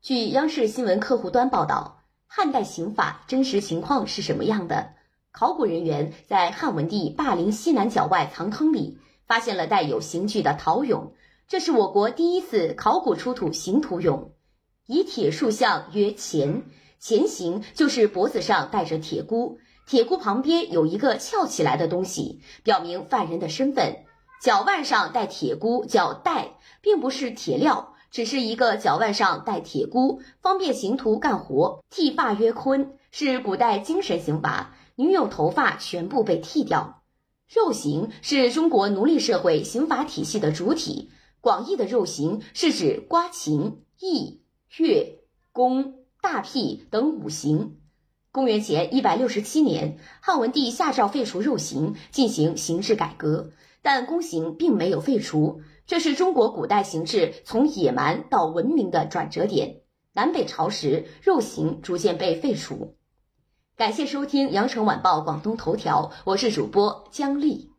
据央视新闻客户端报道，汉代刑法真实情况是什么样的？考古人员在汉文帝霸陵西南角外藏坑里发现了带有刑具的陶俑，这是我国第一次考古出土刑徒俑。以铁树像曰钳，钳形就是脖子上戴着铁箍，铁箍旁边有一个翘起来的东西，表明犯人的身份。脚腕上戴铁箍叫带，并不是铁镣。只是一个脚腕上戴铁箍，方便刑徒干活。剃发曰髡，是古代精神刑罚，女友头发全部被剃掉。肉刑是中国奴隶社会刑罚体系的主体，广义的肉刑是指刮秦、弋、越、宫、大辟等五刑。公元前一百六十七年，汉文帝下诏废除肉刑，进行刑制改革，但宫刑并没有废除。这是中国古代刑制从野蛮到文明的转折点。南北朝时，肉刑逐渐被废除。感谢收听羊城晚报广东头条，我是主播姜丽。